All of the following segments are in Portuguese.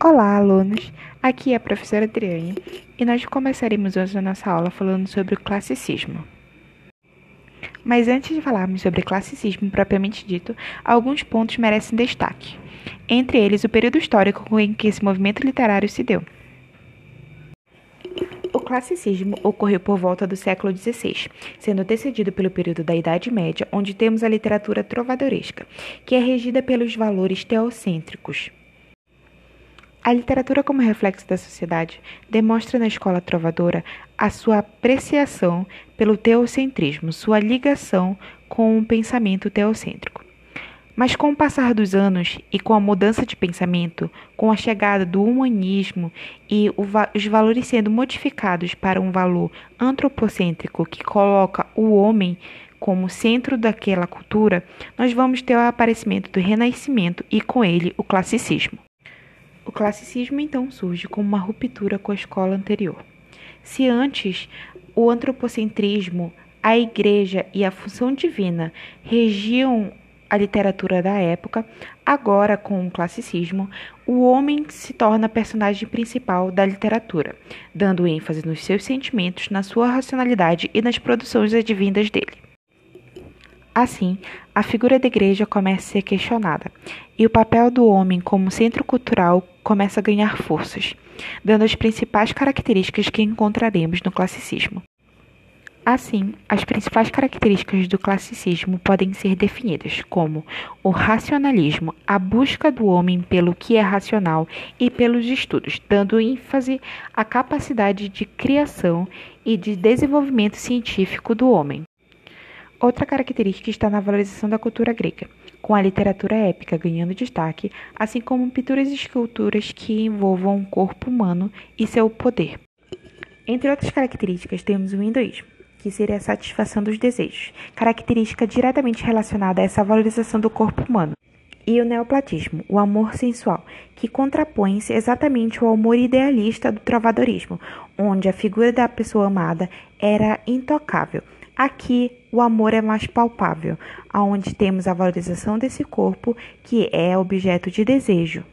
Olá, alunos! Aqui é a professora Adriane e nós começaremos hoje a nossa aula falando sobre o classicismo. Mas antes de falarmos sobre classicismo propriamente dito, alguns pontos merecem destaque. Entre eles, o período histórico em que esse movimento literário se deu. O classicismo ocorreu por volta do século XVI, sendo antecedido pelo período da Idade Média, onde temos a literatura trovadoresca, que é regida pelos valores teocêntricos. A literatura, como reflexo da sociedade, demonstra na escola trovadora a sua apreciação pelo teocentrismo, sua ligação com o pensamento teocêntrico. Mas com o passar dos anos e com a mudança de pensamento, com a chegada do humanismo e os valores sendo modificados para um valor antropocêntrico que coloca o homem como centro daquela cultura, nós vamos ter o aparecimento do Renascimento e com ele o classicismo. O classicismo então surge como uma ruptura com a escola anterior. Se antes o antropocentrismo, a igreja e a função divina regiam a literatura da época, agora com o classicismo, o homem se torna personagem principal da literatura, dando ênfase nos seus sentimentos, na sua racionalidade e nas produções advindas dele. Assim, a figura da igreja começa a ser questionada e o papel do homem como centro cultural começa a ganhar forças, dando as principais características que encontraremos no classicismo. Assim, as principais características do classicismo podem ser definidas como o racionalismo, a busca do homem pelo que é racional e pelos estudos, dando ênfase à capacidade de criação e de desenvolvimento científico do homem. Outra característica está na valorização da cultura grega, com a literatura épica ganhando destaque, assim como pinturas e esculturas que envolvam o corpo humano e seu poder. Entre outras características, temos o hinduísmo, que seria a satisfação dos desejos, característica diretamente relacionada a essa valorização do corpo humano. E o neoplatismo, o amor sensual, que contrapõe-se exatamente ao amor idealista do trovadorismo, onde a figura da pessoa amada era intocável Aqui, o amor é mais palpável, aonde temos a valorização desse corpo, que é objeto de desejo.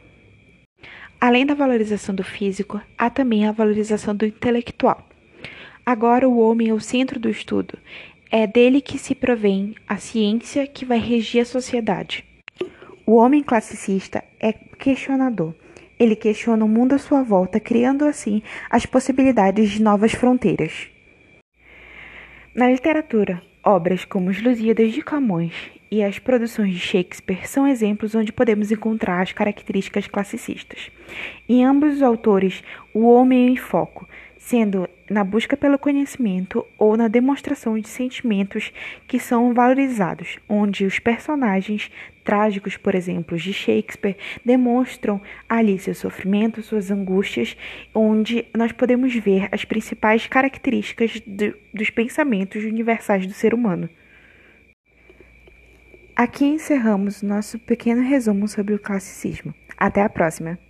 Além da valorização do físico, há também a valorização do intelectual. Agora, o homem é o centro do estudo. É dele que se provém a ciência que vai regir a sociedade. O homem classicista é questionador. Ele questiona o mundo à sua volta, criando assim as possibilidades de novas fronteiras. Na literatura, obras como Os Lusíadas de Camões e as produções de Shakespeare são exemplos onde podemos encontrar as características classicistas. Em ambos os autores, o homem é em foco, sendo na busca pelo conhecimento ou na demonstração de sentimentos que são valorizados, onde os personagens trágicos, por exemplo, de Shakespeare, demonstram ali seu sofrimento, suas angústias, onde nós podemos ver as principais características do, dos pensamentos universais do ser humano. Aqui encerramos nosso pequeno resumo sobre o classicismo. Até a próxima!